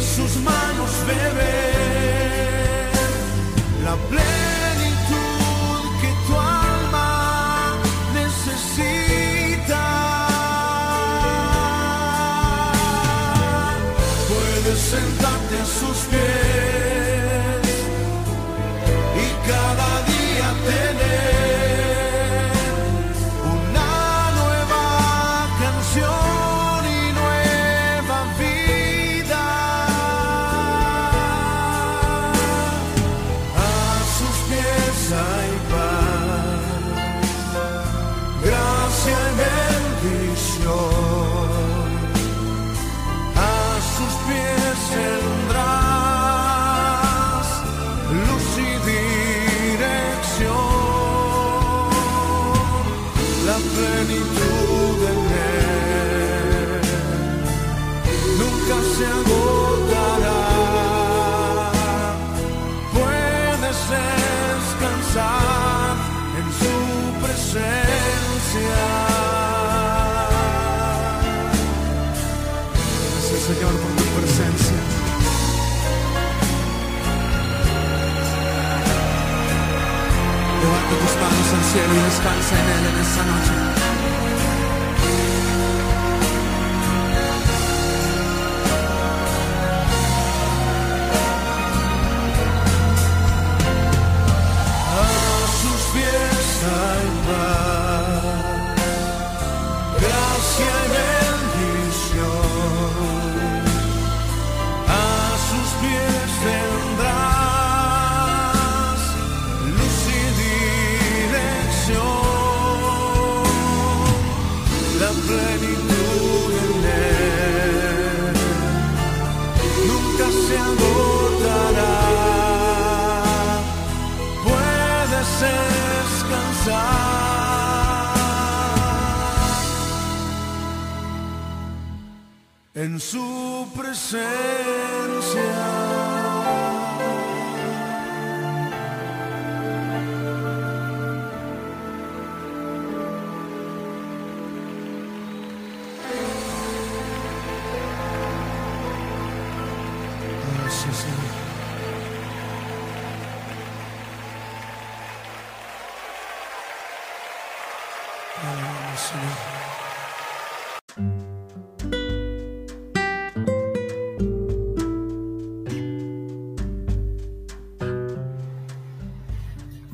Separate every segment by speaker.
Speaker 1: sus manos beber la plenitud plenitud en él nunca se agotará. Puedes descansar en su presencia. Gracias Señor por tu presencia. Levanta tus manos al cielo y descansa en Él en esta noche. Gracia y bendición. A sus pies tendrás luz y dirección, la plenitud en él nunca se agotará. Descansar su presencia.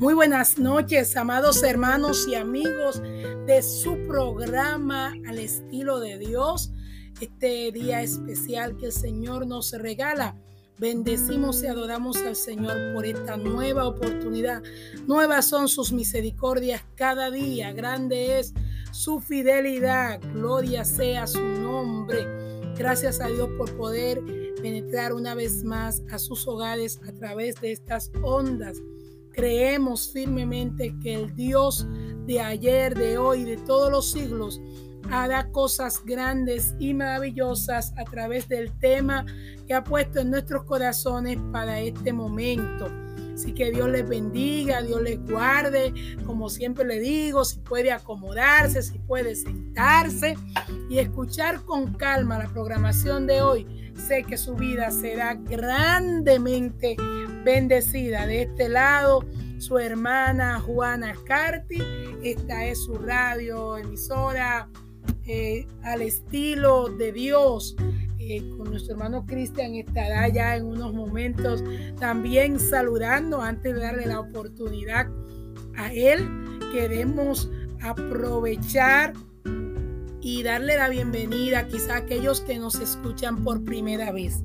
Speaker 2: Muy buenas noches, amados hermanos y amigos de su programa Al estilo de Dios. Este día especial que el Señor nos regala. Bendecimos y adoramos al Señor por esta nueva oportunidad. Nuevas son sus misericordias cada día. Grande es su fidelidad. Gloria sea su nombre. Gracias a Dios por poder penetrar una vez más a sus hogares a través de estas ondas. Creemos firmemente que el Dios de ayer, de hoy, de todos los siglos, hará cosas grandes y maravillosas a través del tema que ha puesto en nuestros corazones para este momento. Así que Dios les bendiga, Dios les guarde, como siempre le digo, si puede acomodarse, si puede sentarse y escuchar con calma la programación de hoy. Sé que su vida será grandemente bendecida. De este lado, su hermana Juana Carti. Esta es su radio emisora eh, al estilo de Dios. Eh, con nuestro hermano Cristian estará ya en unos momentos también saludando antes de darle la oportunidad a él. Queremos aprovechar y darle la bienvenida quizá a aquellos que nos escuchan por primera vez,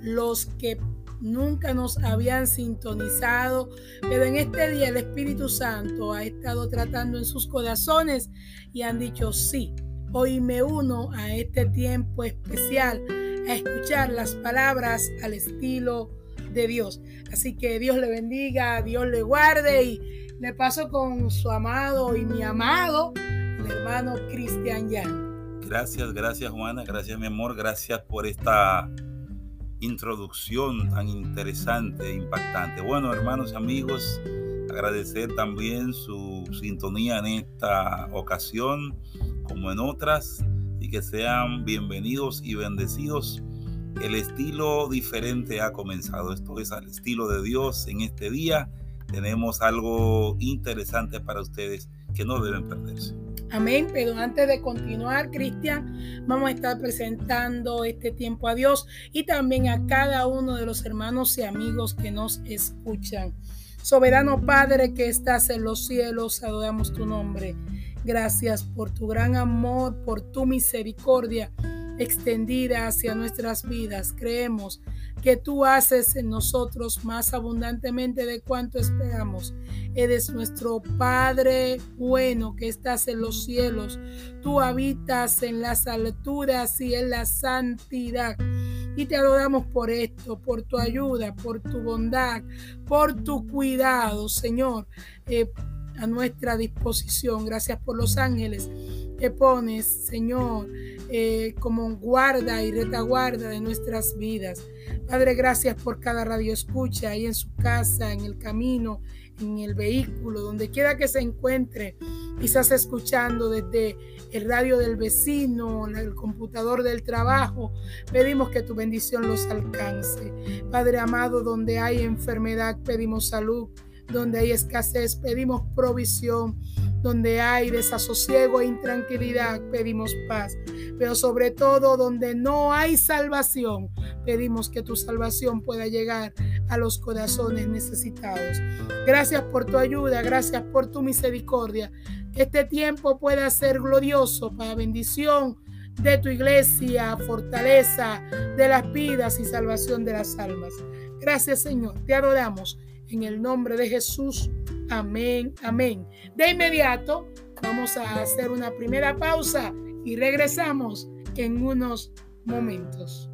Speaker 2: los que nunca nos habían sintonizado, pero en este día el Espíritu Santo ha estado tratando en sus corazones y han dicho sí. Hoy me uno a este tiempo especial a escuchar las palabras al estilo de Dios. Así que Dios le bendiga, Dios le guarde y le paso con su amado y mi amado, el hermano Cristian Yan.
Speaker 3: Gracias, gracias Juana, gracias mi amor, gracias por esta introducción tan interesante e impactante. Bueno, hermanos y amigos, agradecer también su sintonía en esta ocasión, como en otras, y que sean bienvenidos y bendecidos. El estilo diferente ha comenzado. Esto es al estilo de Dios en este día. Tenemos algo interesante para ustedes que no deben perderse.
Speaker 2: Amén. Pero antes de continuar, Cristian, vamos a estar presentando este tiempo a Dios y también a cada uno de los hermanos y amigos que nos escuchan. Soberano Padre que estás en los cielos, adoramos tu nombre. Gracias por tu gran amor, por tu misericordia extendida hacia nuestras vidas. Creemos que tú haces en nosotros más abundantemente de cuanto esperamos. Eres nuestro Padre bueno que estás en los cielos. Tú habitas en las alturas y en la santidad. Y te adoramos por esto, por tu ayuda, por tu bondad, por tu cuidado, Señor, eh, a nuestra disposición. Gracias por los ángeles que pones, Señor, eh, como guarda y retaguarda de nuestras vidas. Padre, gracias por cada radio escucha ahí en su casa, en el camino, en el vehículo, donde quiera que se encuentre, quizás escuchando desde el radio del vecino, el computador del trabajo. Pedimos que tu bendición los alcance. Padre amado, donde hay enfermedad, pedimos salud. Donde hay escasez, pedimos provisión. Donde hay desasosiego e intranquilidad, pedimos paz. Pero sobre todo donde no hay salvación, pedimos que tu salvación pueda llegar a los corazones necesitados. Gracias por tu ayuda, gracias por tu misericordia. Que este tiempo pueda ser glorioso para bendición de tu iglesia, fortaleza de las vidas y salvación de las almas. Gracias Señor, te adoramos en el nombre de Jesús. Amén, amén. De inmediato vamos a hacer una primera pausa y regresamos en unos momentos.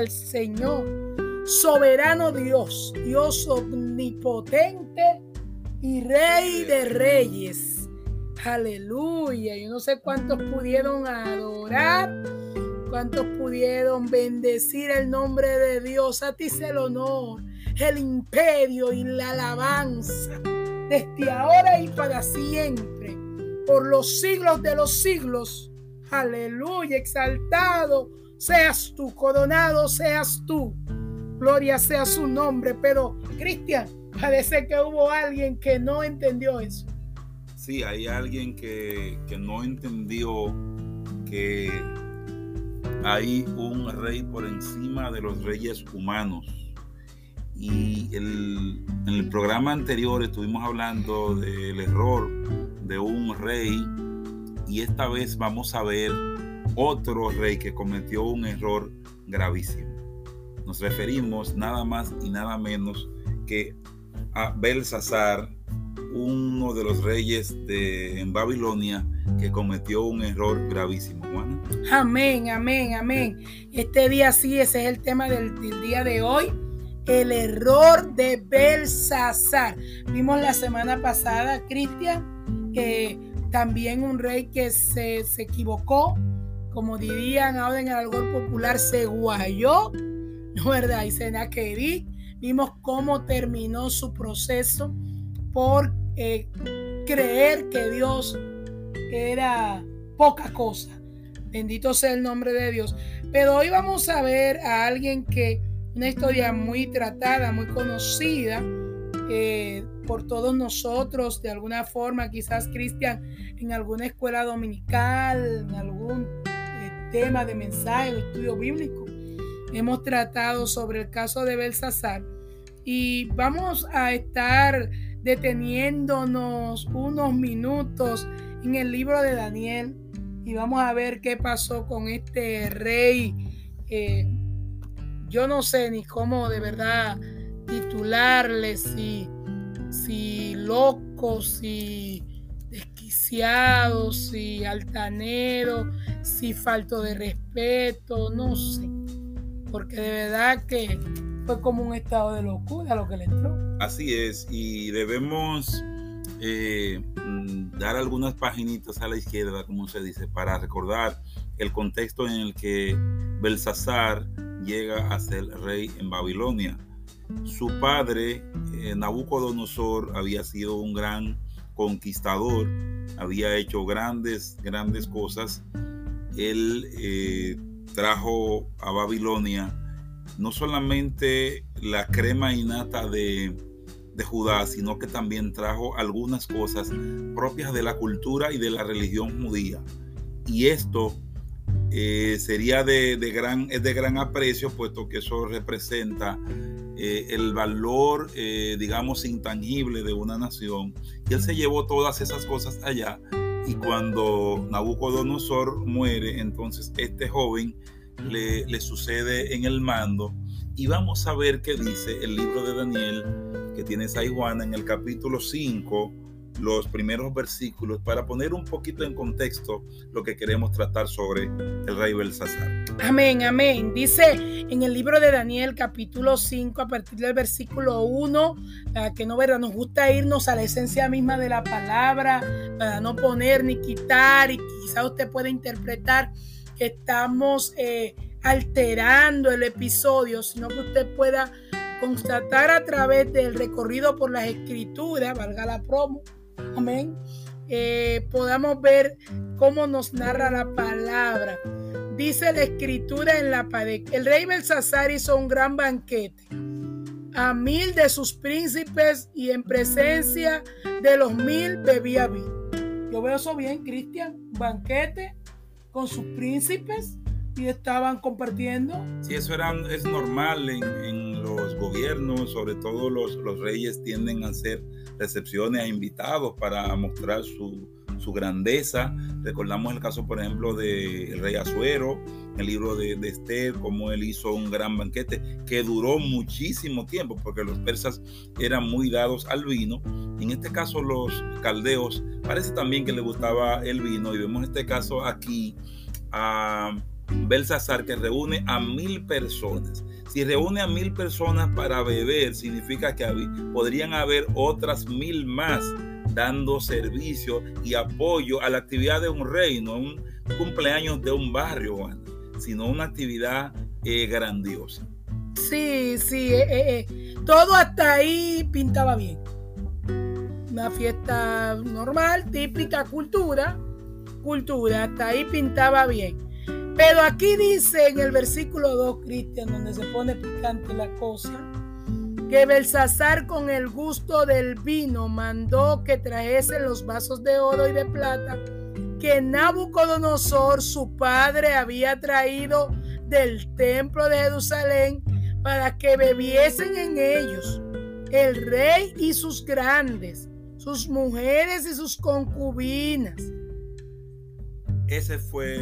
Speaker 2: Al Señor. Soberano Dios, Dios omnipotente y Rey de Reyes. Aleluya. Yo no sé cuántos pudieron adorar, cuántos pudieron bendecir el nombre de Dios. A ti es el honor, el imperio y la alabanza desde ahora y para siempre, por los siglos de los siglos. Aleluya, exaltado seas tú, coronado seas tú. Gloria sea su nombre. Pero, Cristian, parece que hubo alguien que no entendió eso.
Speaker 3: Sí, hay alguien que, que no entendió que hay un rey por encima de los reyes humanos y en el programa anterior estuvimos hablando del error de un rey y esta vez vamos a ver otro rey que cometió un error gravísimo. Nos referimos nada más y nada menos que a Belsasar, uno de los reyes de, en Babilonia que cometió un error gravísimo.
Speaker 2: Amén, amén, amén. Este día sí, ese es el tema del, día de hoy el error de Belsasar. Vimos la semana pasada, Cristian, que también un rey que se, equivocó, como dirían ahora en el algor popular, se guayó, ¿no verdad? Y Senaquerí, vimos cómo terminó su proceso por eh, creer que Dios era poca cosa. Bendito sea el nombre de Dios. Pero hoy vamos a ver a alguien que una historia muy tratada, muy conocida eh, por todos nosotros, de alguna forma, quizás Cristian, en alguna escuela dominical, en algún tema de mensaje o estudio bíblico. Hemos tratado sobre el caso de Belsasar y vamos a estar deteniéndonos unos minutos en el libro de Daniel y vamos a ver qué pasó con este rey eh, yo no sé ni cómo de verdad titularle, si, si loco, si si altanero, si falto de respeto, no sé. Porque de verdad que fue como un estado de locura lo que le entró.
Speaker 3: Así es, y debemos eh, dar algunas paginitas a la izquierda, como se dice, para recordar el contexto en el que Belsasar llega a ser rey en Babilonia. Su padre, eh, Nabucodonosor, había sido un gran conquistador, había hecho grandes, grandes cosas. Él eh, trajo a Babilonia no solamente la crema innata de, de Judá, sino que también trajo algunas cosas propias de la cultura y de la religión judía. Y esto eh, sería de, gran, es de gran aprecio, puesto que eso representa eh, el valor, eh, digamos, intangible de una nación. Y él se llevó todas esas cosas allá. Y cuando Nabucodonosor muere, entonces este joven le, le sucede en el mando. Y vamos a ver qué dice el libro de Daniel, que tiene Juana en el capítulo 5 los primeros versículos para poner un poquito en contexto lo que queremos tratar sobre el rey Belsasar.
Speaker 2: Amén, amén. Dice en el libro de Daniel capítulo 5 a partir del versículo 1, que no verá, nos gusta irnos a la esencia misma de la palabra, para no poner ni quitar y quizá usted pueda interpretar que estamos eh, alterando el episodio, sino que usted pueda constatar a través del recorrido por las escrituras, valga la promo, amén, eh, podamos ver cómo nos narra la palabra. Dice la escritura en la pared, el rey Belsasar hizo un gran banquete a mil de sus príncipes y en presencia de los mil bebía vino. Yo veo eso bien, Cristian, banquete con sus príncipes y estaban compartiendo.
Speaker 3: Sí, eso era, es normal en, los gobiernos, sobre todo los, los reyes tienden a ser recepciones a invitados para mostrar su, grandeza. Recordamos el caso, por ejemplo, del rey Azuero, el libro de, de, Esther, cómo él hizo un gran banquete que duró muchísimo tiempo, porque los persas eran muy dados al vino. En este caso, los caldeos parece también que le gustaba el vino, y vemos este caso aquí a Belsasar que reúne a mil personas. Si reúne a mil personas para beber, significa que podrían haber otras mil más dando servicio y apoyo a la actividad de un rey, no un cumpleaños de un barrio, sino una actividad eh, grandiosa.
Speaker 2: Sí, sí, eh, eh, todo hasta ahí pintaba bien. Una fiesta normal, típica, cultura, cultura, hasta ahí pintaba bien. Pero aquí dice en el versículo 2, Cristian, donde se pone picante la cosa, que Belsasar con el gusto del vino mandó que trajesen los vasos de oro y de plata que Nabucodonosor, su padre, había traído del templo de Jerusalén para que bebiesen en ellos el rey y sus grandes, sus mujeres y sus concubinas.
Speaker 3: Ese fue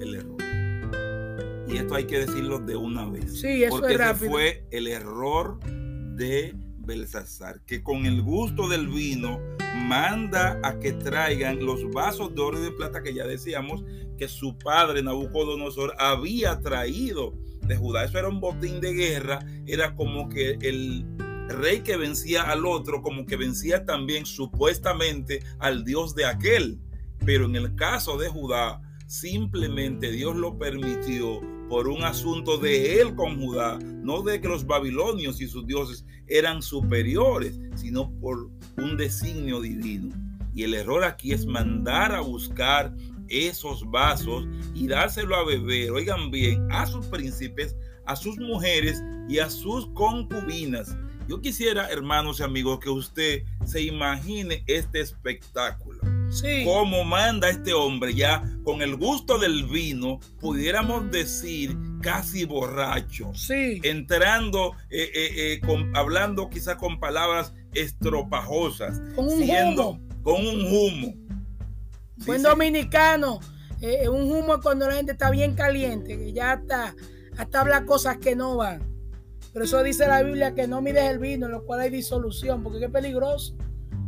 Speaker 3: el error. Y esto hay que decirlo de una vez.
Speaker 2: Sí, eso
Speaker 3: porque
Speaker 2: es
Speaker 3: ese fue el error de Belsasar, que con el gusto del vino manda a que traigan los vasos de oro y de plata que ya decíamos que su padre Nabucodonosor había traído de Judá. Eso era un botín de guerra, era como que el rey que vencía al otro, como que vencía también supuestamente al Dios de aquel. Pero en el caso de Judá, simplemente Dios lo permitió por un asunto de él con Judá, no de que los babilonios y sus dioses eran superiores, sino por un designio divino. Y el error aquí es mandar a buscar esos vasos y dárselo a beber, oigan bien, a sus príncipes, a sus mujeres y a sus concubinas. Yo quisiera, hermanos y amigos, que usted se imagine este espectáculo.
Speaker 2: Sí.
Speaker 3: Cómo manda este hombre ya con el gusto del vino, pudiéramos decir casi borracho.
Speaker 2: Sí.
Speaker 3: Entrando, eh, eh, eh, hablando quizás con palabras estropajosas.
Speaker 2: Con un humo.
Speaker 3: Con un humo.
Speaker 2: Buen dominicano. un humo cuando la gente está bien caliente, que ya está, hasta habla cosas que no van. Pero eso dice la Biblia que no mires el vino, en lo cual hay disolución, porque es peligroso.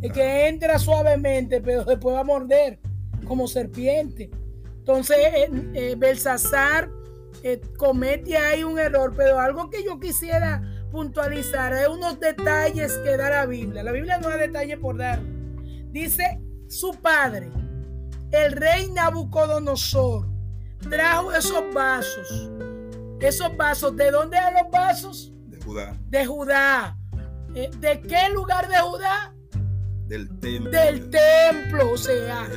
Speaker 2: Es que entra suavemente, pero después va a morder como serpiente. Entonces, eh, eh, Belsasar eh, comete ahí un error, pero algo que yo quisiera puntualizar es unos detalles que da la Biblia. La Biblia no da detalle por dar. Dice su padre, el rey Nabucodonosor, trajo esos vasos. Esos vasos, ¿de dónde eran los vasos?
Speaker 3: De Judá.
Speaker 2: De Judá. ¿De qué lugar de Judá?
Speaker 3: Del templo.
Speaker 2: Del templo, o sea,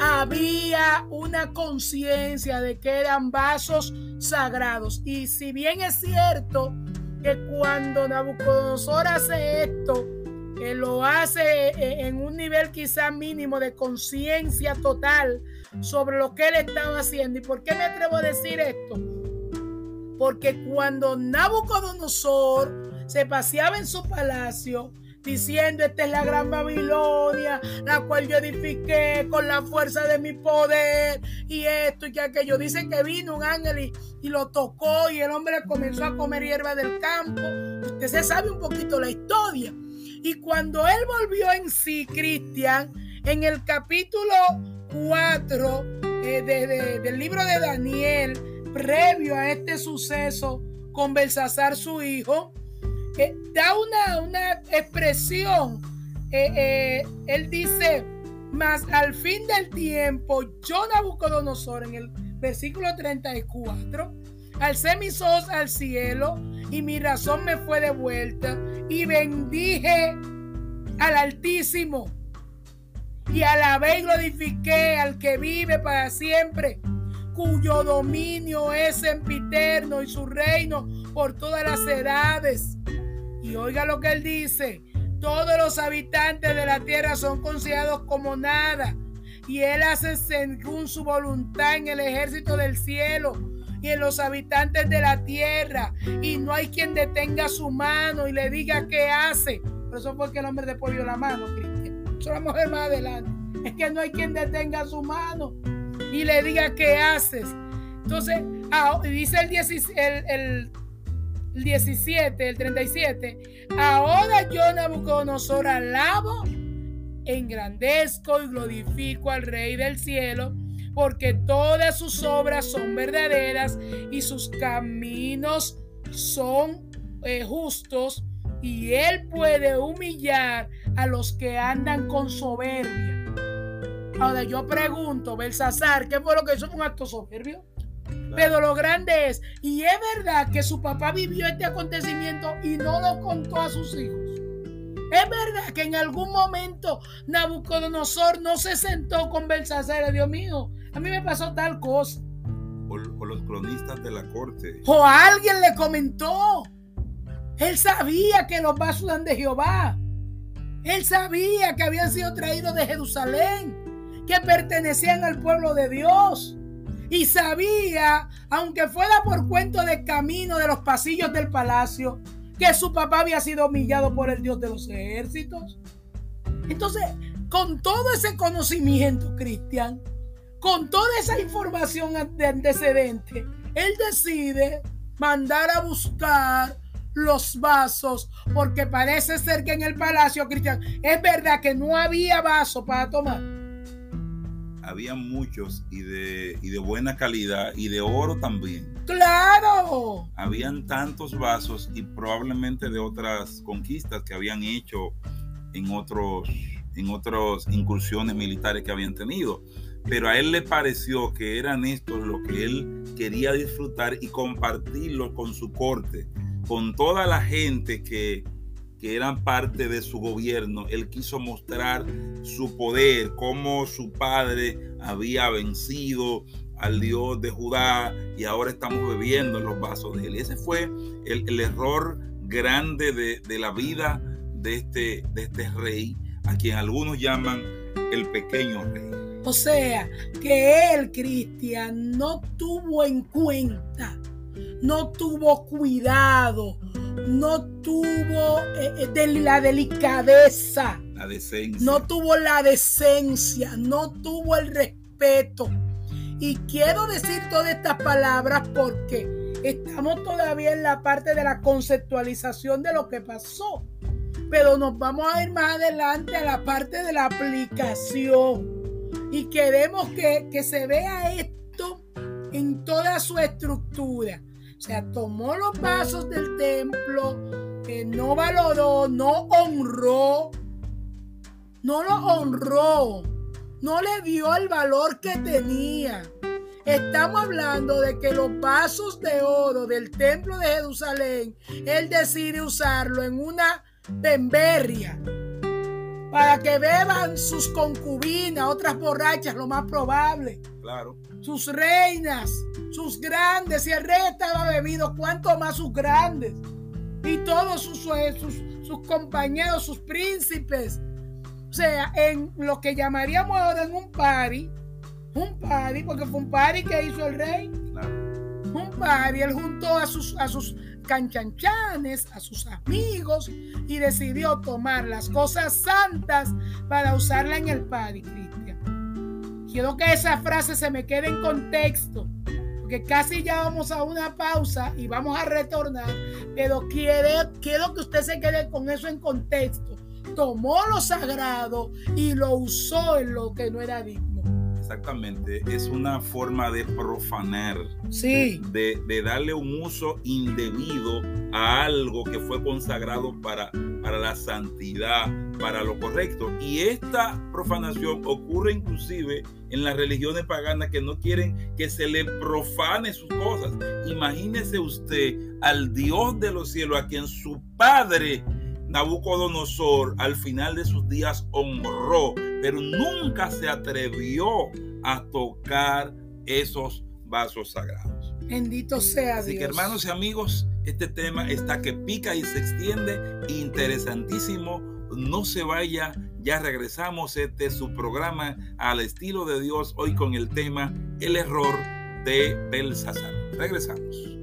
Speaker 2: había una conciencia de que eran vasos sagrados. Y si bien es cierto que cuando Nabucodonosor hace esto, que lo hace eh, en un nivel quizá mínimo de conciencia total sobre lo que él estaba haciendo. ¿Y por qué me atrevo a decir esto? Porque cuando Nabucodonosor se paseaba en su palacio, diciendo, esta es la gran Babilonia, la cual yo edifiqué con la fuerza de mi poder, y esto y que aquello. Dicen que vino un ángel y, lo tocó y el hombre comenzó a comer hierba del campo. Usted se sabe un poquito la historia. Y cuando él volvió en sí, Cristian, en el capítulo 4 eh, del libro de Daniel, previo a este suceso con Belsasar su hijo, da una, una expresión. Eh, eh, él dice, mas al fin del tiempo, yo Nabucodonosor, en el versículo 34, alcé mis ojos al cielo y mi razón me fue devuelta y bendije al Altísimo y alabé y glorifiqué al que vive para siempre, cuyo dominio es sempiterno y su reino por todas las edades. Y oiga lo que él dice. Todos los habitantes de la tierra son considerados como nada. Y él hace según su voluntad en el ejército del cielo y en los habitantes de la tierra. Y no hay quien detenga su mano y le diga qué hace. Por eso fue que el hombre después dio la mano, Cristian. Eso vamos a ver más adelante. Es que no hay quien detenga su mano y le diga qué haces. Entonces, ah, dice el, 16, el, el 17, el 37. Ahora yo Nabucodonosor alabo, engrandezco y glorifico al Rey del cielo, porque todas sus obras son verdaderas y sus caminos son eh, justos, y él puede humillar a los que andan con soberbia. Ahora yo pregunto, Belsasar, ¿qué fue lo que hizo? ¿Un acto soberbio? Pero lo grande es, y es verdad que su papá vivió este acontecimiento y no lo contó a sus hijos. Es verdad que en algún momento Nabucodonosor no se sentó con Belsasar, Dios mío, a mí me pasó tal cosa.
Speaker 3: O, o los cronistas de la corte.
Speaker 2: O alguien le comentó. Él sabía que los vasos eran de Jehová. Él sabía que habían sido traídos de Jerusalén, que pertenecían al pueblo de Dios. Y sabía, aunque fuera por cuento de camino de los pasillos del palacio, que su papá había sido humillado por el Dios de los ejércitos. Entonces, con todo ese conocimiento, Cristian, con toda esa información de antecedente, él decide mandar a buscar los vasos, porque parece ser que en el palacio, Cristian, es verdad que no había vaso para tomar.
Speaker 3: Había muchos y de, y de buena calidad y de oro también.
Speaker 2: Claro.
Speaker 3: Habían tantos vasos y probablemente de otras conquistas que habían hecho en otros en otras incursiones militares que habían tenido. Pero a él le pareció que eran estos lo que él quería disfrutar y compartirlo con su corte con toda la gente que, que eran parte de su gobierno, él quiso mostrar su poder, cómo su padre había vencido al Dios de Judá y ahora estamos bebiendo en los vasos de él. Ese fue el, error grande de, la vida de este, de este rey, a quien algunos llaman el pequeño rey.
Speaker 2: O sea, que él, Cristian, no tuvo en cuenta no tuvo cuidado, no tuvo eh, eh, de la delicadeza,
Speaker 3: la decencia.
Speaker 2: no tuvo la decencia, no tuvo el respeto. Y quiero decir todas estas palabras porque estamos todavía en la parte de la conceptualización de lo que pasó. Pero nos vamos a ir más adelante a la parte de la aplicación. Y queremos que, que se vea esto en toda su estructura. O sea, tomó los vasos del templo, que no valoró, no honró, no lo honró, no le dio el valor que tenía. Estamos hablando de que los vasos de oro del templo de Jerusalén, él decide usarlo en una pemberria para que beban sus concubinas, otras borrachas, lo más probable.
Speaker 3: Claro.
Speaker 2: Sus reinas sus grandes, y el rey estaba bebido, cuánto más sus grandes, y todos sus, sus, sus compañeros, sus príncipes. O sea, en lo que llamaríamos ahora en un party, un party, porque fue un party que hizo el rey. Un él juntó a sus, a sus canchanchanes, a sus amigos y decidió tomar las cosas santas para usarla en el party, Cristian. Quiero que esa frase se me quede en contexto que casi ya vamos a una pausa y vamos a retornar, pero quiero, quiero que usted se quede con eso en contexto. Tomó lo sagrado y lo usó en lo que no era digno.
Speaker 3: Exactamente, es una forma de profanar,
Speaker 2: sí.
Speaker 3: de, de, darle un uso indebido a algo que fue consagrado para, para la santidad, para lo correcto. Y esta profanación ocurre inclusive en las religiones paganas que no quieren que se le profane sus cosas. Imagínese usted al Dios de los cielos, a quien su padre Nabucodonosor al final de sus días honró, pero nunca se atrevió a tocar esos vasos sagrados.
Speaker 2: Bendito sea
Speaker 3: Así
Speaker 2: Dios.
Speaker 3: que hermanos y amigos, este tema está que pica y se extiende, interesantísimo. No se vaya, ya regresamos. Este es su programa al estilo de Dios, hoy con el tema El error de Belsasar. Regresamos.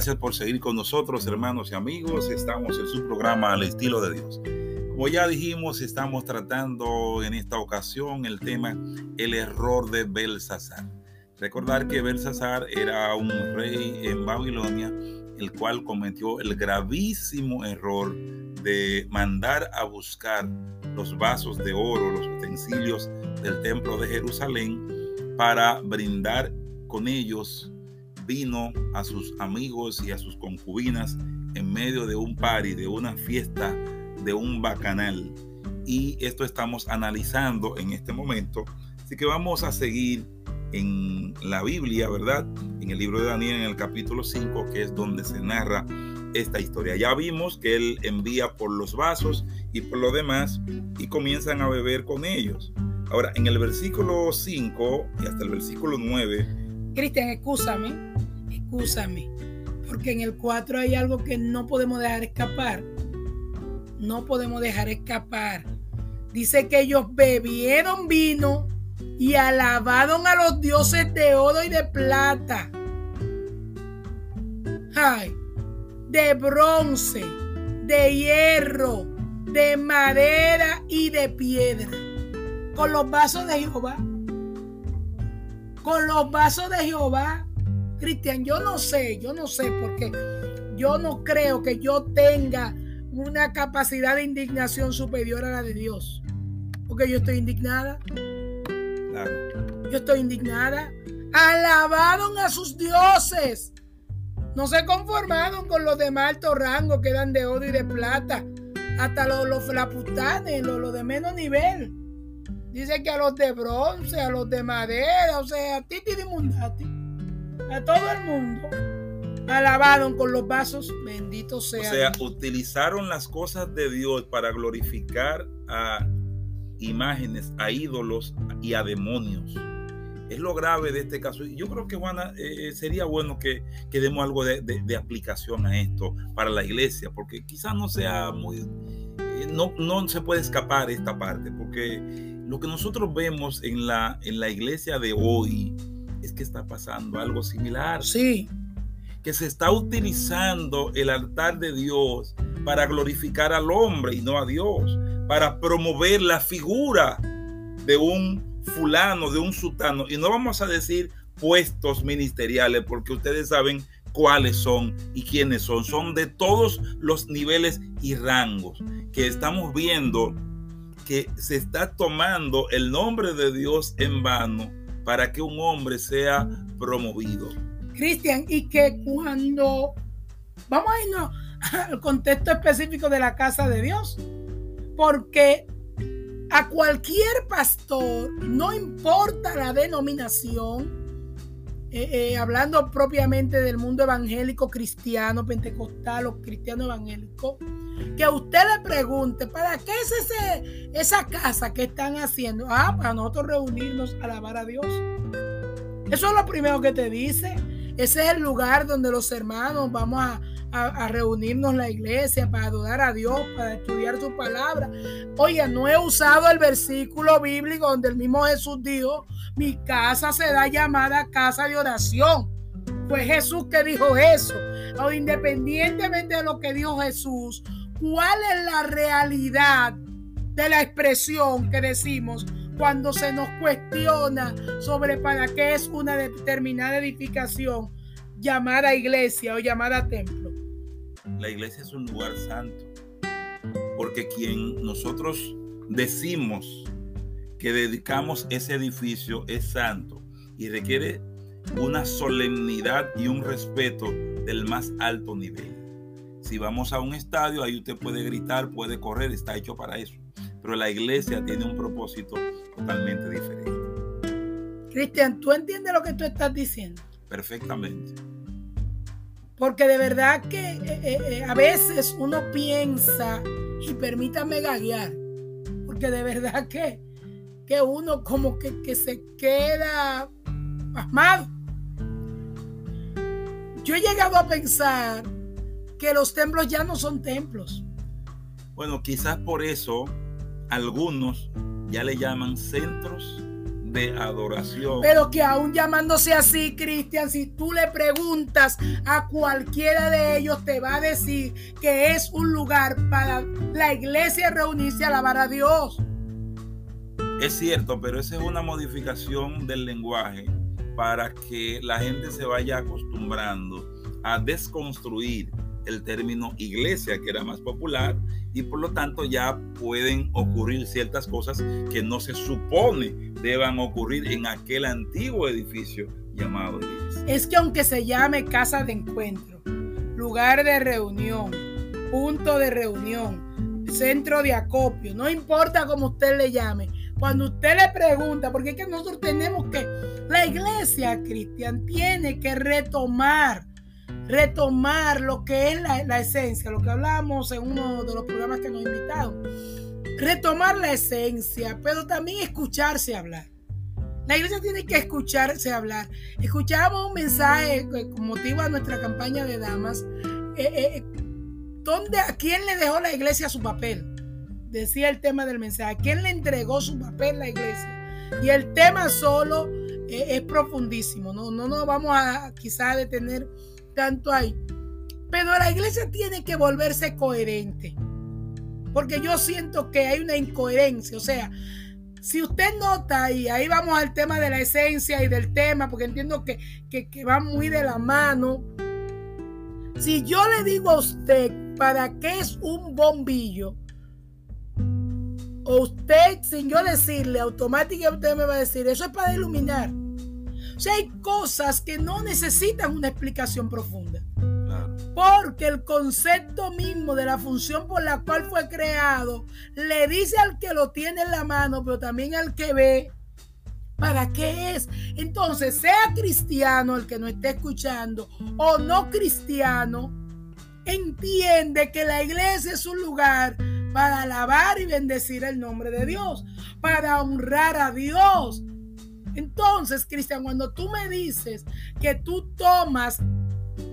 Speaker 3: Gracias por seguir con nosotros, hermanos y amigos. Estamos en su programa Al estilo de Dios. Como ya dijimos, estamos tratando en esta ocasión el tema el error de Belsasar. Recordar que Belsasar era un rey en Babilonia, el cual cometió el gravísimo error de mandar a buscar los vasos de oro, los utensilios del templo de Jerusalén, para brindar con ellos vino a sus amigos y a sus concubinas en medio de un party, de una fiesta, de un bacanal. Y esto estamos analizando en este momento. Así que vamos a seguir en la Biblia, ¿verdad? En el libro de Daniel, en el capítulo 5, que es donde se narra esta historia. Ya vimos que él envía por los vasos y por lo demás y comienzan a beber con ellos. Ahora, en el versículo 5 y hasta el versículo 9.
Speaker 2: Cristian, escúchame, escúchame, porque en el 4 hay algo que no podemos dejar escapar. No podemos dejar escapar. Dice que ellos bebieron vino y alabaron a los dioses de oro y de plata. Ay, de bronce, de hierro, de madera y de piedra. Con los vasos de Jehová. Con los vasos de Jehová. Cristian, yo no sé, yo no sé, porque yo no creo que yo tenga una capacidad de indignación superior a la de Dios. Porque yo estoy indignada. Claro. Yo estoy indignada. Alabaron a sus dioses. No se conformaron con los de alto rango que dan de oro y de plata. Hasta los, los flaputanes, los, de menos nivel. Dice que a los de bronce, a los de madera, o sea, a Titi de Mundati, a todo el mundo, alabaron con los vasos, benditos sean.
Speaker 3: O sea, utilizaron las cosas de Dios para glorificar a imágenes, a ídolos y a demonios es lo grave de este caso. Y yo creo que, Juana, eh, eh, sería bueno que, que demos algo de, aplicación a esto para la iglesia, porque quizás no sea muy... Eh, no, no se puede escapar esta parte, porque lo que nosotros vemos en la, en la iglesia de hoy es que está pasando algo similar.
Speaker 2: Sí.
Speaker 3: Que se está utilizando el altar de Dios para glorificar al hombre y no a Dios, para promover la figura de un fulano, de un sultano, y no vamos a decir puestos ministeriales, porque ustedes saben cuáles son y quiénes son. Son de todos los niveles y rangos que estamos viendo que se está tomando el nombre de Dios en vano para que un hombre sea promovido.
Speaker 2: Cristian, y que cuando vamos a irnos al contexto específico de la casa de Dios, porque a cualquier pastor, no importa la denominación, eh, eh, hablando propiamente del mundo evangélico cristiano, pentecostal o cristiano evangélico, que usted le pregunte, ¿para qué es ese, esa casa que están haciendo? Ah, para nosotros reunirnos a alabar a Dios. Eso es lo primero que te dice. Ese es el lugar donde los hermanos vamos a, a, reunirnos la iglesia para adorar a Dios, para estudiar su palabra. Oye, no he usado el versículo bíblico donde el mismo Jesús dijo, mi casa se da llamada casa de oración. Fue Jesús que dijo eso. O independientemente de lo que dijo Jesús, ¿cuál es la realidad de la expresión que decimos cuando se nos cuestiona sobre para qué es una determinada edificación llamada iglesia o llamada templo?
Speaker 3: la iglesia es un lugar santo. Porque quien nosotros decimos que dedicamos ese edificio es santo y requiere una solemnidad y un respeto del más alto nivel. Si vamos a un estadio, ahí usted puede gritar, puede correr, está hecho para eso. Pero la iglesia tiene un propósito totalmente diferente.
Speaker 2: Cristian, ¿tú entiendes lo que tú estás diciendo?
Speaker 3: Perfectamente.
Speaker 2: Porque de verdad que eh, eh, eh, a veces uno piensa, y permítame gaguear, porque de verdad que, que uno como que, que se queda pasmado. Yo he llegado a pensar que los templos ya no son templos.
Speaker 3: Bueno, quizás por eso algunos ya le llaman centros de adoración.
Speaker 2: Pero que aún llamándose así, Cristian, si tú le preguntas a cualquiera de ellos, te va a decir que es un lugar para la iglesia reunirse a alabar a Dios.
Speaker 3: Es cierto, pero esa es una modificación del lenguaje para que la gente se vaya acostumbrando a desconstruir el término iglesia, que era más popular, y por lo tanto ya pueden ocurrir ciertas cosas que no se supone deban ocurrir en aquel antiguo edificio llamado iglesia.
Speaker 2: Es que aunque se llame casa de encuentro, lugar de reunión, punto de reunión, centro de acopio, no importa cómo usted le llame, cuando usted le pregunta, porque es que nosotros tenemos que, la iglesia cristiana tiene que retomar, retomar lo que es la, esencia, lo que hablamos en uno de los programas que nos invitaron, retomar la esencia, pero también escucharse hablar. La iglesia tiene que escucharse hablar. Escuchábamos un mensaje con motivo a nuestra campaña de damas. Eh, eh, ¿dónde, ¿A quién le dejó la iglesia su papel? decía el tema del mensaje. ¿Quién le entregó su papel a la iglesia? Y el tema solo eh, es profundísimo. No, no nos vamos a quizá detener tanto ahí. Pero la iglesia tiene que volverse coherente. Porque yo siento que hay una incoherencia. O sea, si usted nota, y ahí vamos al tema de la esencia y del tema, porque entiendo que, que, que va muy de la mano. Si yo le digo a usted para qué es un bombillo, usted, sin yo decirle, automáticamente usted me va a decir, eso es para iluminar. O sea, hay cosas que no necesitan una explicación profunda. Porque el concepto mismo de la función por la cual fue creado le dice al que lo tiene en la mano, pero también al que ve, ¿para qué es? Entonces, sea cristiano el que no esté escuchando o no cristiano, entiende que la iglesia es un lugar para alabar y bendecir el nombre de Dios, para honrar a Dios. Entonces, Cristian, cuando tú me dices que tú tomas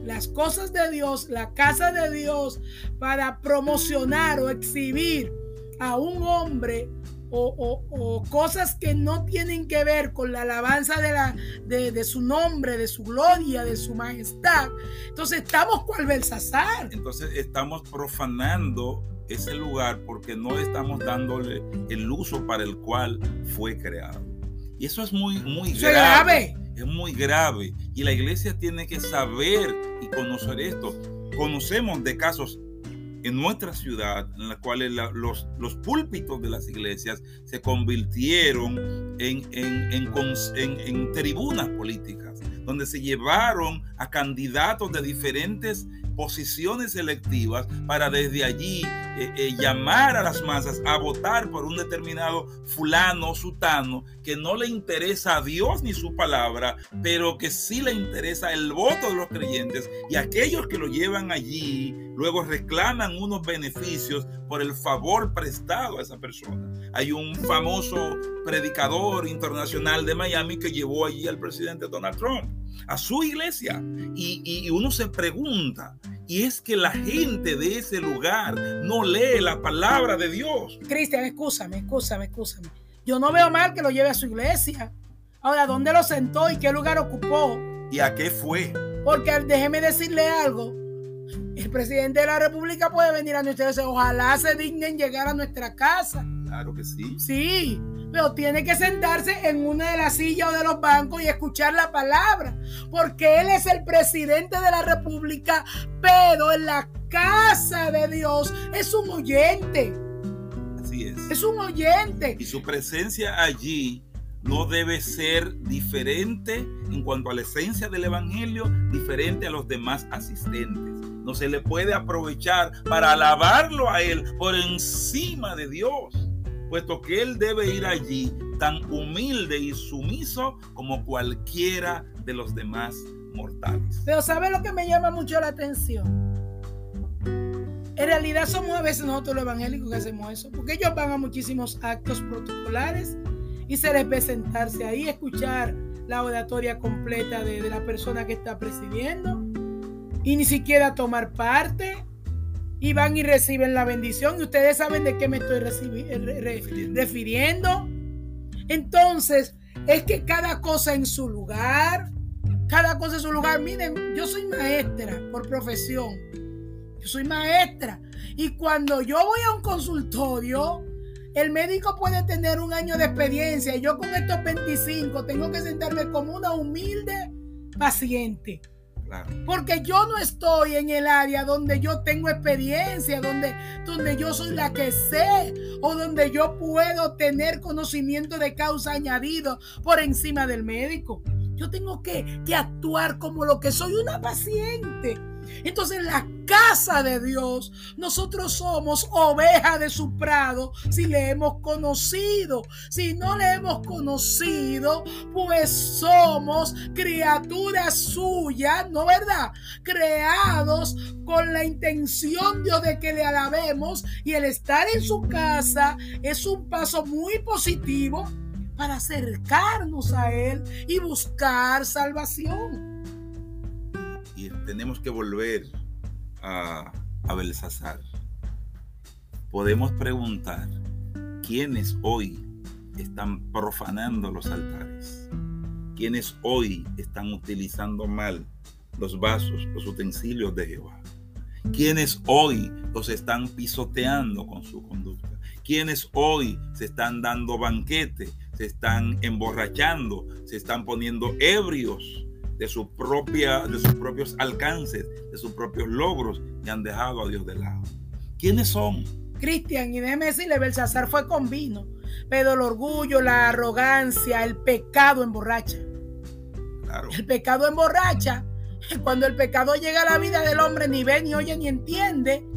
Speaker 2: las cosas de Dios, la casa de Dios, para promocionar o exhibir a un hombre o, cosas que no tienen que ver con la alabanza de, su nombre, de su gloria, de su majestad. Entonces estamos cual.
Speaker 3: Entonces estamos profanando ese lugar porque no estamos dándole el uso para el cual fue creado. Y eso es muy, muy grave. Es muy grave. Y la iglesia tiene que saber y conocer esto. Conocemos de casos en nuestra ciudad en los cuales los, los púlpitos de las iglesias se convirtieron en, en, en, en tribunas políticas, donde se llevaron a candidatos de diferentes posiciones selectivas para desde allí eh, eh, llamar a las masas a votar por un determinado fulano, sutano, que no le interesa a Dios ni su palabra, pero que sí le interesa el voto de los creyentes y aquellos que lo llevan allí luego reclaman unos beneficios por el favor prestado a esa persona. Hay un famoso predicador internacional de Miami que llevó allí al presidente Donald Trump a su iglesia. Y, uno se pregunta, y es que la gente de ese lugar no lee la palabra de Dios.
Speaker 2: Cristian, escúchame, escúchame, escúchame. Yo no veo mal que lo lleve a su iglesia. Ahora, ¿dónde lo sentó y qué lugar ocupó?
Speaker 3: ¿Y a qué fue?
Speaker 2: Porque déjeme decirle algo. El presidente de la República puede venir a nuestra iglesia. Ojalá se dignen llegar a nuestra casa.
Speaker 3: Claro que sí.
Speaker 2: Sí, pero tiene que sentarse en una de las sillas o de los bancos y escuchar la palabra, porque Él es el presidente de la República, pero en la casa de Dios es un oyente.
Speaker 3: Así es.
Speaker 2: Es un oyente.
Speaker 3: Y su presencia allí no debe ser diferente en cuanto a la esencia del Evangelio, diferente a los demás asistentes. No se le puede aprovechar para alabarlo a Él por encima de Dios puesto que él debe ir allí tan humilde y sumiso como cualquiera de los demás mortales.
Speaker 2: Pero ¿sabe lo que me llama mucho la atención? En realidad somos a veces nosotros los evangélicos que hacemos eso, porque ellos van a muchísimos actos protocolares y se les ve sentarse ahí, escuchar la oratoria completa de, de la persona que está presidiendo y ni siquiera tomar parte y van y reciben la bendición. Y ustedes saben de qué me estoy refiriendo. Entonces, es que cada cosa en su lugar, cada cosa en su lugar. Miren, yo soy maestra por profesión. Yo soy maestra. Y cuando yo voy a un consultorio, el médico puede tener un año de experiencia y yo con estos 25 tengo que sentarme como una humilde paciente. Porque yo no estoy en el área donde yo tengo experiencia, donde, donde yo soy la que sé o donde yo puedo tener conocimiento de causa añadido por encima del médico. Yo tengo que, que actuar como lo que soy una paciente. Entonces la casa de Dios, nosotros somos oveja de su prado si le hemos conocido. Si no le hemos conocido, pues somos criaturas suyas, ¿no verdad? Creados con la intención de que le alabemos y el estar en su casa es un paso muy positivo para acercarnos a Él y buscar salvación
Speaker 3: y tenemos que volver a, a Belsasar. Podemos preguntar quiénes hoy están profanando los altares, quiénes hoy están utilizando mal los vasos, los utensilios de Jehová, quienes hoy los están pisoteando con su conducta, quienes hoy se están dando banquete, se están emborrachando, se están poniendo ebrios de, su propia, de sus propios alcances, de sus propios logros y han dejado a Dios de lado. ¿Quiénes son?
Speaker 2: Cristian, y déjeme decirle, Belsasar fue con vino, pero el orgullo, la arrogancia, el pecado emborracha. Claro. El pecado emborracha. Cuando el pecado llega a la vida del hombre, ni ve, ni oye, ni entiende,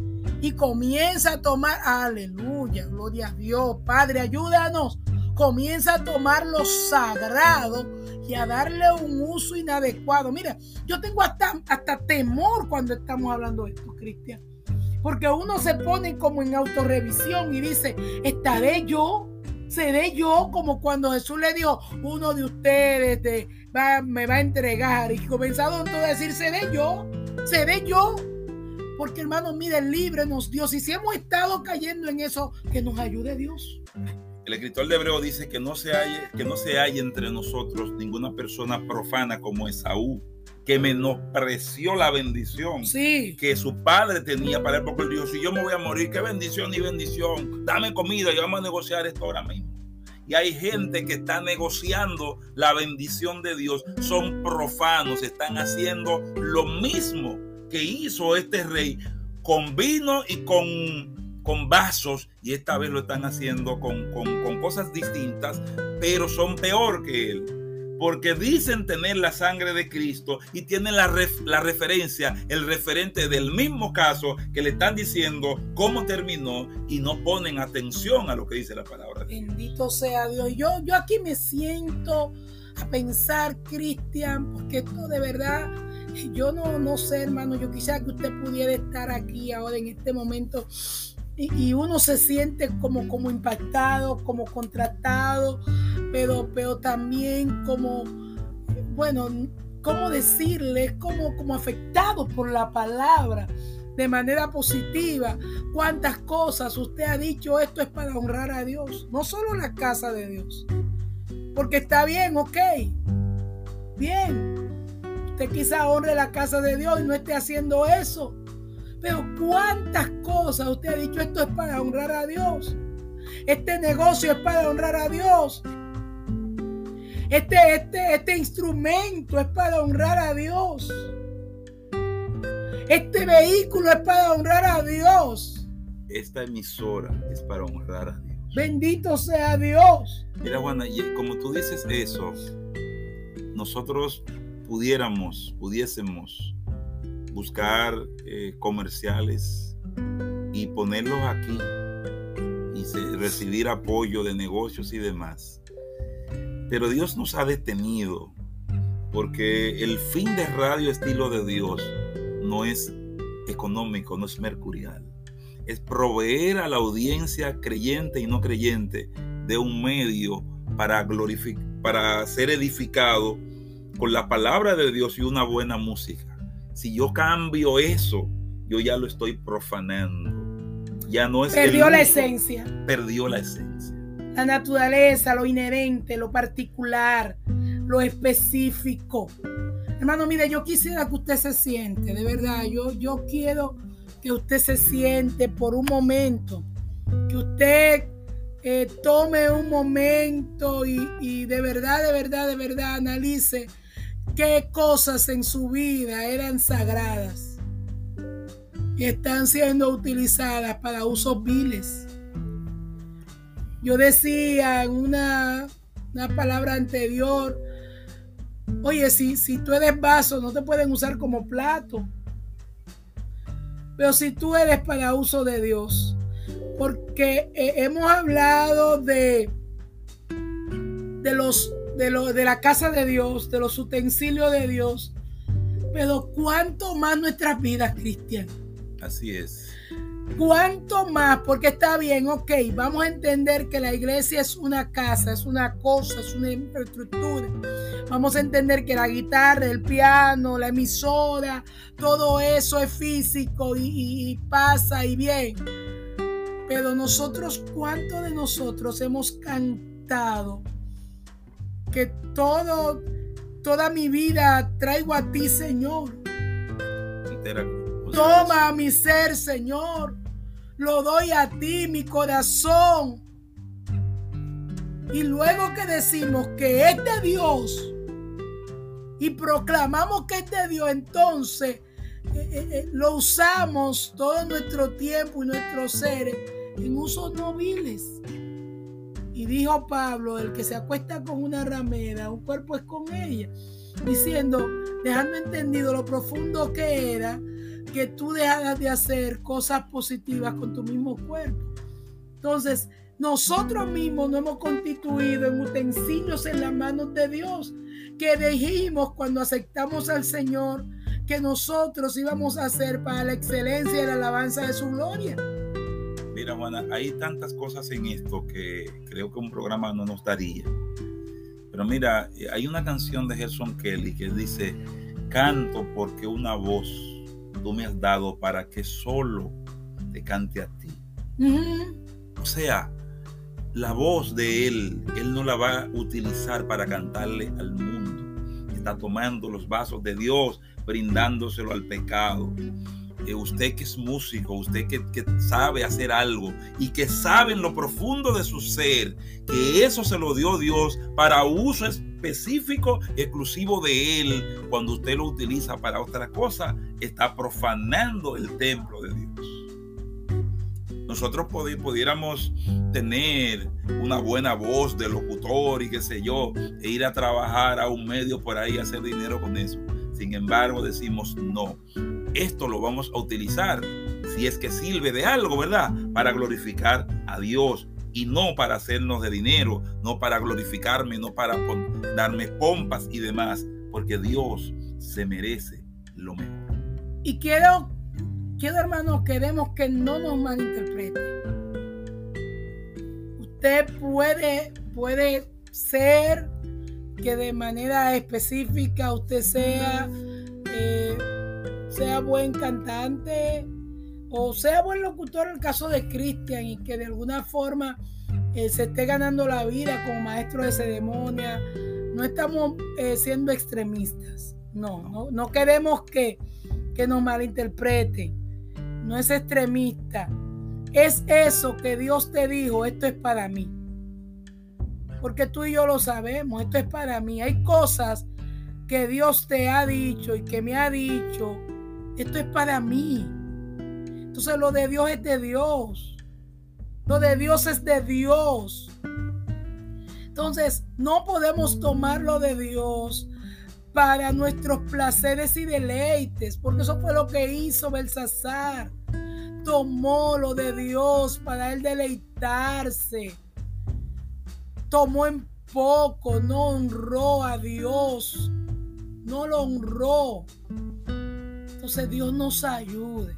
Speaker 2: y comienza a tomar, aleluya, gloria a Dios, Padre, ayúdanos, comienza a tomar lo sagrado a darle un uso inadecuado. Mira, yo tengo hasta, hasta temor cuando estamos hablando de esto, Cristian. Porque uno se pone como en autorrevisión y dice, ¿estaré yo? ¿Seré yo como cuando Jesús le dio uno de ustedes me va a entregar? Y comenzado entonces a decir, ¿seré yo? ¿Seré yo? Porque hermano, mire, líbrenos Dios. Y si hemos estado cayendo en eso, que nos ayude Dios.
Speaker 3: El escritor de Hebreo dice que no se hay, que no se hay entre nosotros ninguna persona profana como Esaú, que menospreció la bendición que su padre tenía para él, porque él dijo, si yo me voy a morir, qué bendición y bendición, dame comida y vamos a negociar esto ahora mismo. Y hay gente que está negociando la bendición de Dios, son profanos, están haciendo lo mismo que hizo este rey con vino y con con vasos y esta vez lo están haciendo con, cosas distintas, pero son peor que él. Porque dicen tener la sangre de Cristo y tienen la, la referencia, el referente del mismo caso que le están diciendo cómo terminó y no ponen atención a lo que dice la palabra.
Speaker 2: Bendito sea Dios. Yo, yo aquí me siento a pensar, Cristian, porque esto de verdad, yo no, no sé, hermano, yo quisiera que usted pudiera estar aquí ahora en este momento y, uno se siente como, como impactado, como contratado, pero, pero también como, bueno, ¿cómo decirle? Como, como afectado por la palabra de manera positiva. ¿Cuántas cosas usted ha dicho? Esto es para honrar a Dios, no solo la casa de Dios. Porque está bien, ok. Bien. Usted quizá honre la casa de Dios y no esté haciendo eso. Pero cuántas cosas usted ha dicho, esto es para honrar a Dios. Este negocio es para honrar a Dios. Este, este, este instrumento es para honrar a Dios. Este vehículo es para honrar a Dios.
Speaker 3: Esta emisora es para honrar a Dios.
Speaker 2: Bendito sea Dios.
Speaker 3: Mira, Juana, y como tú dices eso, nosotros pudiéramos, pudiésemos buscar eh, comerciales y ponerlos aquí y recibir apoyo de negocios y demás. Pero Dios nos ha detenido porque el fin de Radio Estilo de Dios no es económico, no es mercurial. Es proveer a la audiencia creyente y no creyente de un medio para, para ser edificado con la palabra de Dios y una buena música. Si yo cambio eso, yo ya lo estoy profanando. Ya no es
Speaker 2: Perdió la esencia.
Speaker 3: Perdió la esencia.
Speaker 2: la naturaleza, lo inherente, lo particular, lo específico. Hermano, mire, yo quisiera que usted se siente, de verdad, yo, yo quiero que usted se siente por un momento, que usted eh, tome un momento y, y de verdad, de verdad, de verdad analice qué cosas en su vida eran sagradas y están siendo utilizadas para usos viles. Yo decía en una, una palabra anterior, oye, si, si tú eres vaso, no te pueden usar como plato. Pero si tú eres para uso de Dios, porque hemos hablado de, de los de, lo, de la casa de Dios, de los utensilios de Dios, pero cuánto más nuestras vidas, Cristian.
Speaker 3: Así es.
Speaker 2: ¿Cuánto más? Porque está bien, ok, vamos a entender que la iglesia es una casa, es una cosa, es una infraestructura. Vamos a entender que la guitarra, el piano, la emisora, todo eso es físico y, y pasa y bien. Pero nosotros, ¿cuánto de nosotros hemos cantado que todo, toda mi vida traigo a ti, Señor? Toma mi ser, Señor. Lo doy a ti, mi corazón. Y luego que decimos que es de Dios y proclamamos que es de Dios, entonces eh, eh, eh, lo usamos todo nuestro tiempo y nuestros seres en usos nobiles. Y dijo Pablo, el que se acuesta con una ramera, un cuerpo es con ella, diciendo, dejando entendido lo profundo que era que tú dejaras de hacer cosas positivas con tu mismo cuerpo. Entonces, nosotros mismos nos hemos constituido en utensilios en las manos de Dios, que dijimos cuando aceptamos al Señor que nosotros íbamos a hacer para la excelencia y la alabanza de su gloria.
Speaker 3: Mira, Juana, hay tantas cosas en esto que creo que un programa no nos daría. Pero mira, hay una canción de Gerson Kelly que dice, canto porque una voz tú me has dado para que solo te cante a ti. O sea, la voz de Él, Él no la va a utilizar para cantarle al mundo. Está tomando los vasos de Dios, brindándoselo al pecado. Eh, usted que es músico, usted que, que, sabe hacer algo y que sabe en lo profundo de su ser que eso se lo dio Dios para uso específico, exclusivo de Él, cuando usted lo utiliza para otra cosa, está profanando el templo de Dios. Nosotros pudiéramos tener una buena voz de locutor y qué sé yo, e ir a trabajar a un medio por ahí hacer dinero con eso. Sin embargo, decimos no esto lo vamos a utilizar, si es que sirve de algo, ¿verdad? Para glorificar a Dios y no para hacernos de dinero, no para glorificarme, no para darme pompas y demás, porque Dios se merece lo mejor.
Speaker 2: Y quiero, quiero hermanos, queremos que no nos malinterprete. Usted puede, puede ser que de manera específica usted sea eh, sea buen cantante o sea buen locutor en el caso de Cristian y que de alguna forma eh, se esté ganando la vida como maestro de ceremonia. No estamos eh, siendo extremistas. No, no, no queremos que, que nos malinterpreten. No es extremista. Es eso que Dios te dijo, esto es para mí. Porque tú y yo lo sabemos, esto es para mí. Hay cosas que Dios te ha dicho y que me ha dicho esto es para mí. Entonces lo de Dios es de Dios. Lo de Dios es de Dios. Entonces no podemos tomar lo de Dios para nuestros placeres y deleites, porque eso fue lo que hizo Belsasar. Tomó lo de Dios para él deleitarse. Tomó en poco, no honró a Dios, no lo honró. Entonces Dios nos ayude.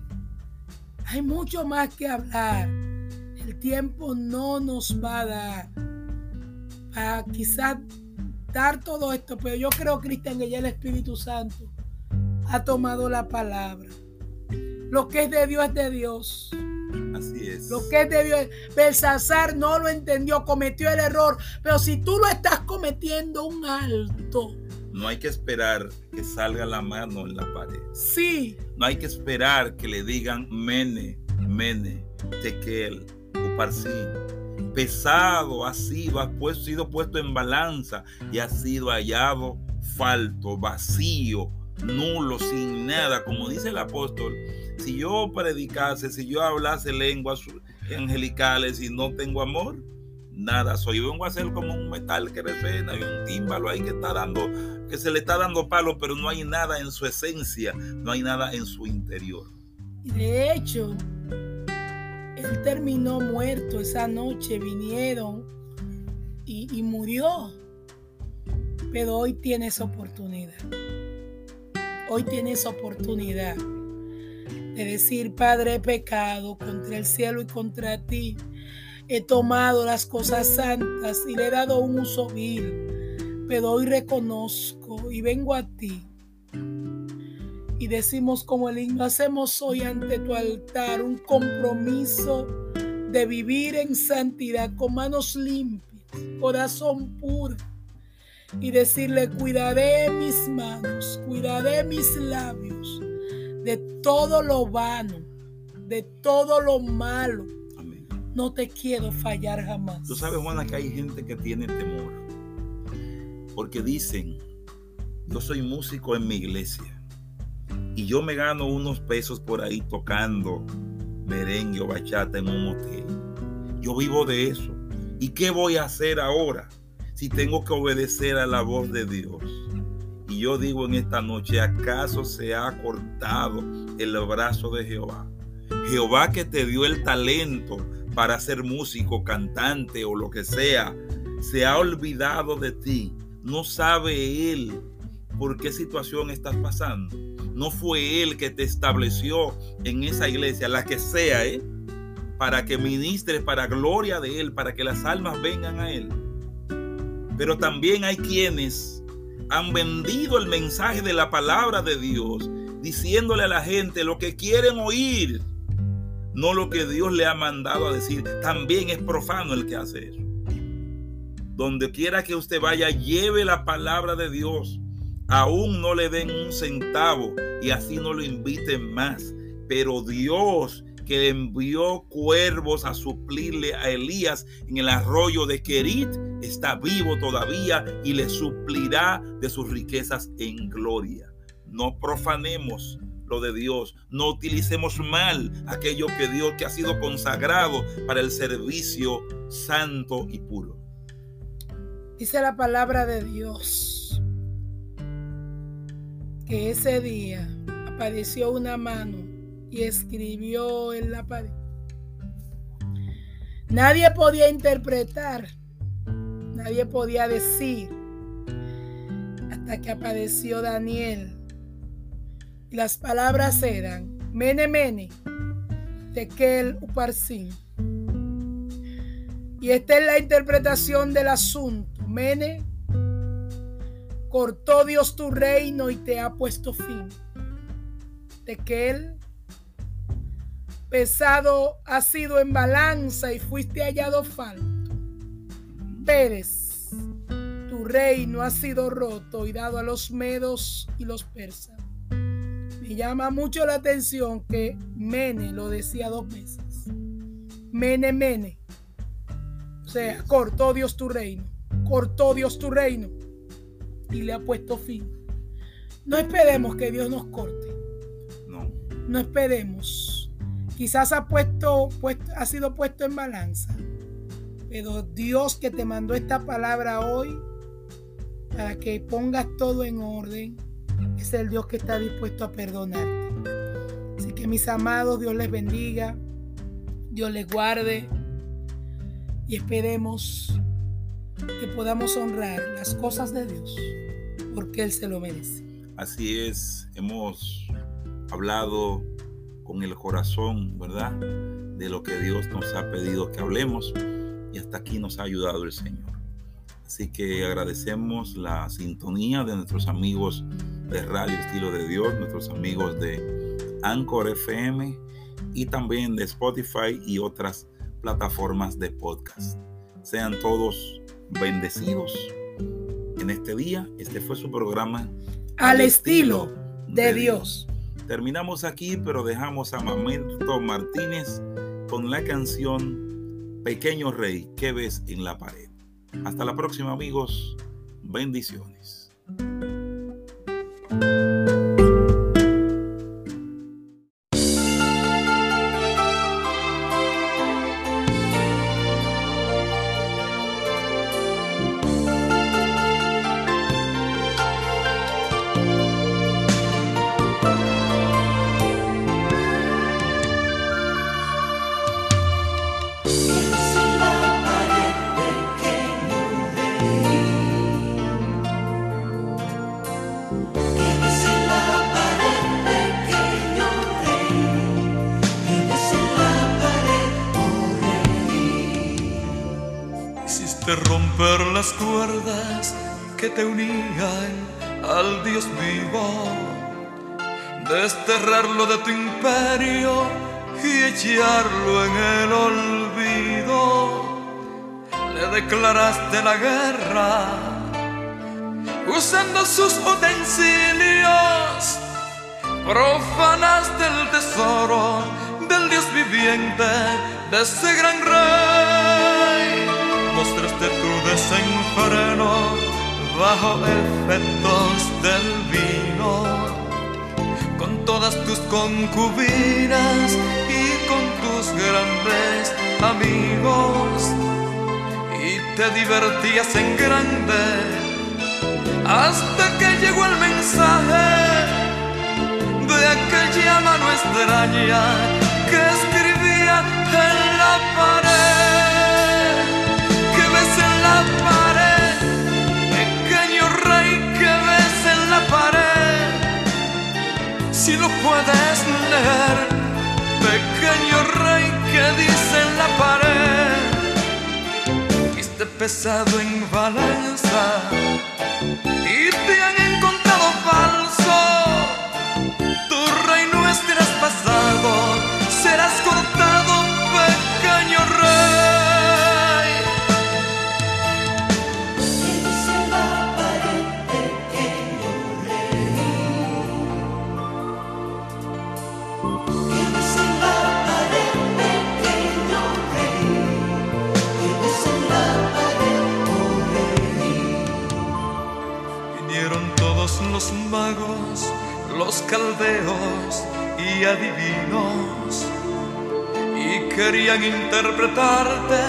Speaker 2: Hay mucho más que hablar. El tiempo no nos va a dar para quizás dar todo esto, pero yo creo, Cristian, que ya el Espíritu Santo ha tomado la palabra. Lo que es de Dios es de Dios.
Speaker 3: Así es.
Speaker 2: Lo que es de. Belsasar no lo entendió, cometió el error. Pero si tú lo estás cometiendo, un alto.
Speaker 3: No hay que esperar que salga la mano en la pared.
Speaker 2: Sí.
Speaker 3: No hay que esperar que le digan mene, mene, tequel, uparsi. Pesado ha sido, ha puesto, sido puesto en balanza y ha sido hallado falto, vacío, nulo, sin nada. Como dice el apóstol, si yo predicase, si yo hablase lenguas angelicales y no tengo amor, nada soy. Vengo a ser como un metal que resuena y un tímbalo ahí que está dando, que se le está dando palo, pero no hay nada en su esencia, no hay nada en su interior.
Speaker 2: Y de hecho, él terminó muerto esa noche, vinieron y, y murió. Pero hoy tienes oportunidad. Hoy tienes oportunidad de decir, Padre, he pecado contra el cielo y contra ti. He tomado las cosas santas y le he dado un uso vil. Pero hoy reconozco y vengo a ti. Y decimos como el himno, hacemos hoy ante tu altar un compromiso de vivir en santidad con manos limpias, corazón puro y decirle, cuidaré mis manos, cuidaré mis labios de todo lo vano, de todo lo malo.
Speaker 3: Amén.
Speaker 2: No te quiero fallar jamás.
Speaker 3: Tú sabes, Juana, que hay gente que tiene temor. Porque dicen, yo soy músico en mi iglesia y yo me gano unos pesos por ahí tocando merengue o bachata en un hotel. Yo vivo de eso. ¿Y qué voy a hacer ahora? Si tengo que obedecer a la voz de Dios. Y yo digo en esta noche, ¿acaso se ha cortado el brazo de Jehová? Jehová que te dio el talento para ser músico, cantante o lo que sea, se ha olvidado de ti. No sabe Él por qué situación estás pasando. No fue Él que te estableció en esa iglesia, la que sea, ¿eh? para que ministres para gloria de Él, para que las almas vengan a Él. Pero también hay quienes han vendido el mensaje de la palabra de Dios, diciéndole a la gente lo que quieren oír, no lo que Dios le ha mandado a decir. También es profano el que hace eso. Donde quiera que usted vaya, lleve la palabra de Dios. Aún no le den un centavo y así no lo inviten más. Pero Dios que envió cuervos a suplirle a Elías en el arroyo de Kerit, está vivo todavía y le suplirá de sus riquezas en gloria. No profanemos lo de Dios, no utilicemos mal aquello que Dios que ha sido consagrado para el servicio santo y puro.
Speaker 2: Dice la palabra de Dios que ese día apareció una mano y escribió en la pared. Nadie podía interpretar, nadie podía decir, hasta que apareció Daniel. Y las palabras eran, mene mene, tekel uparsin. Y esta es la interpretación del asunto. Mene, cortó Dios tu reino y te ha puesto fin. Tekel, pesado ha sido en balanza y fuiste hallado falto. Pérez, tu reino ha sido roto y dado a los medos y los persas. Me llama mucho la atención que Mene lo decía dos veces. Mene, Mene. O sea, cortó Dios tu reino. Cortó Dios tu reino. Y le ha puesto fin. No esperemos que Dios nos corte.
Speaker 3: No.
Speaker 2: No esperemos Quizás ha, puesto, ha sido puesto en balanza. Pero Dios que te mandó esta palabra hoy para que pongas todo en orden, es el Dios que está dispuesto a perdonarte. Así que mis amados, Dios les bendiga, Dios les guarde y esperemos que podamos honrar las cosas de Dios porque Él se lo merece.
Speaker 3: Así es, hemos hablado con el corazón, ¿verdad? De lo que Dios nos ha pedido que hablemos y hasta aquí nos ha ayudado el Señor. Así que agradecemos la sintonía de nuestros amigos de Radio Estilo de Dios, nuestros amigos de Anchor FM y también de Spotify y otras plataformas de podcast. Sean todos bendecidos en este día. Este fue su programa
Speaker 2: Al, estilo, de, Dios.
Speaker 3: Terminamos aquí, pero dejamos a Mamento Martínez con la canción Pequeño Rey, ¿qué ves en la pared? Hasta la próxima amigos, bendiciones.
Speaker 4: De tu imperio y echarlo en el olvido. Le declaraste la guerra usando sus utensilios, profanaste el tesoro del Dios viviente, de ese gran rey mostraste tu desenfreno bajo efectos del vino, con todas tus concubinas y con tus grandes amigos, y te divertías en grande hasta que llegó el mensaje de aquella mano extraña que escribía en la pared. En la pared, lo puedes leer, pequeño rey que dice en la pared. Viste pesado en balanza caldeos y adivinos, y querían interpretarte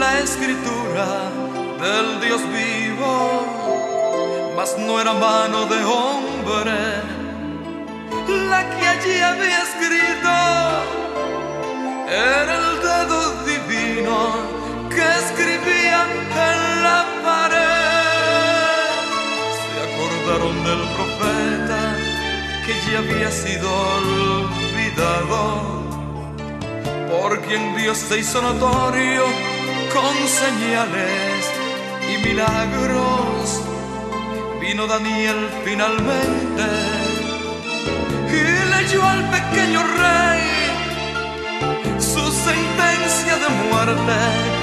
Speaker 4: la escritura del Dios vivo, mas no era mano de hombre la que allí había escrito, era el dedo divino que escribía en la pared. Del profeta que ya había sido olvidado, por quien Dios se hizo notorio con señales y milagros. Vino Daniel finalmente y leyó al pequeño rey su sentencia de muerte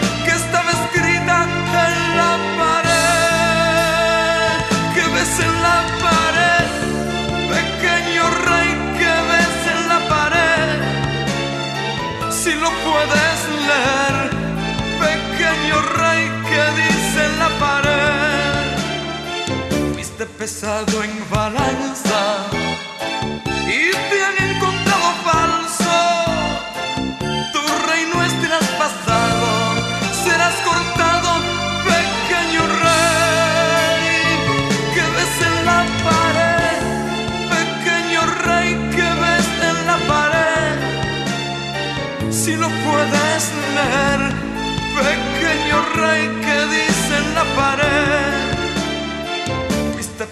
Speaker 4: pesado en balanza y te han encontrado falso. Tu reino es traspasado, serás cortado, pequeño rey en la pared, pequeño rey que ves en la pared. Si lo puedes leer, pequeño rey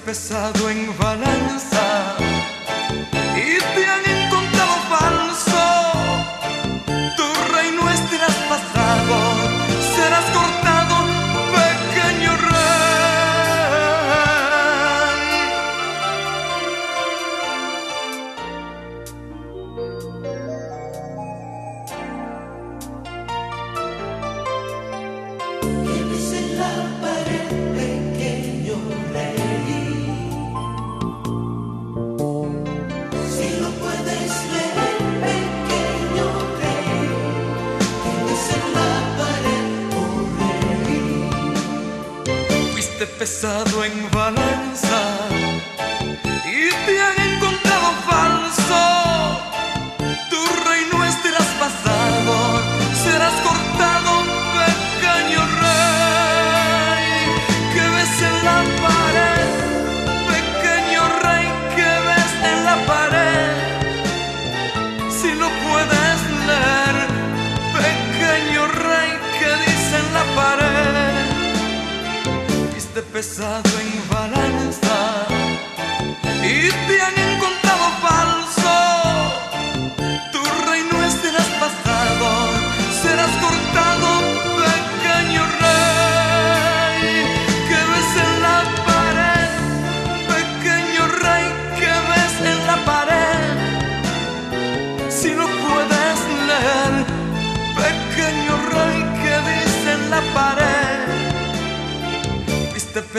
Speaker 4: pesado en balanza y te han encontrado falso. pesado en balanza y te pesado en balanza y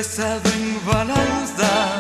Speaker 4: pesado en balanza.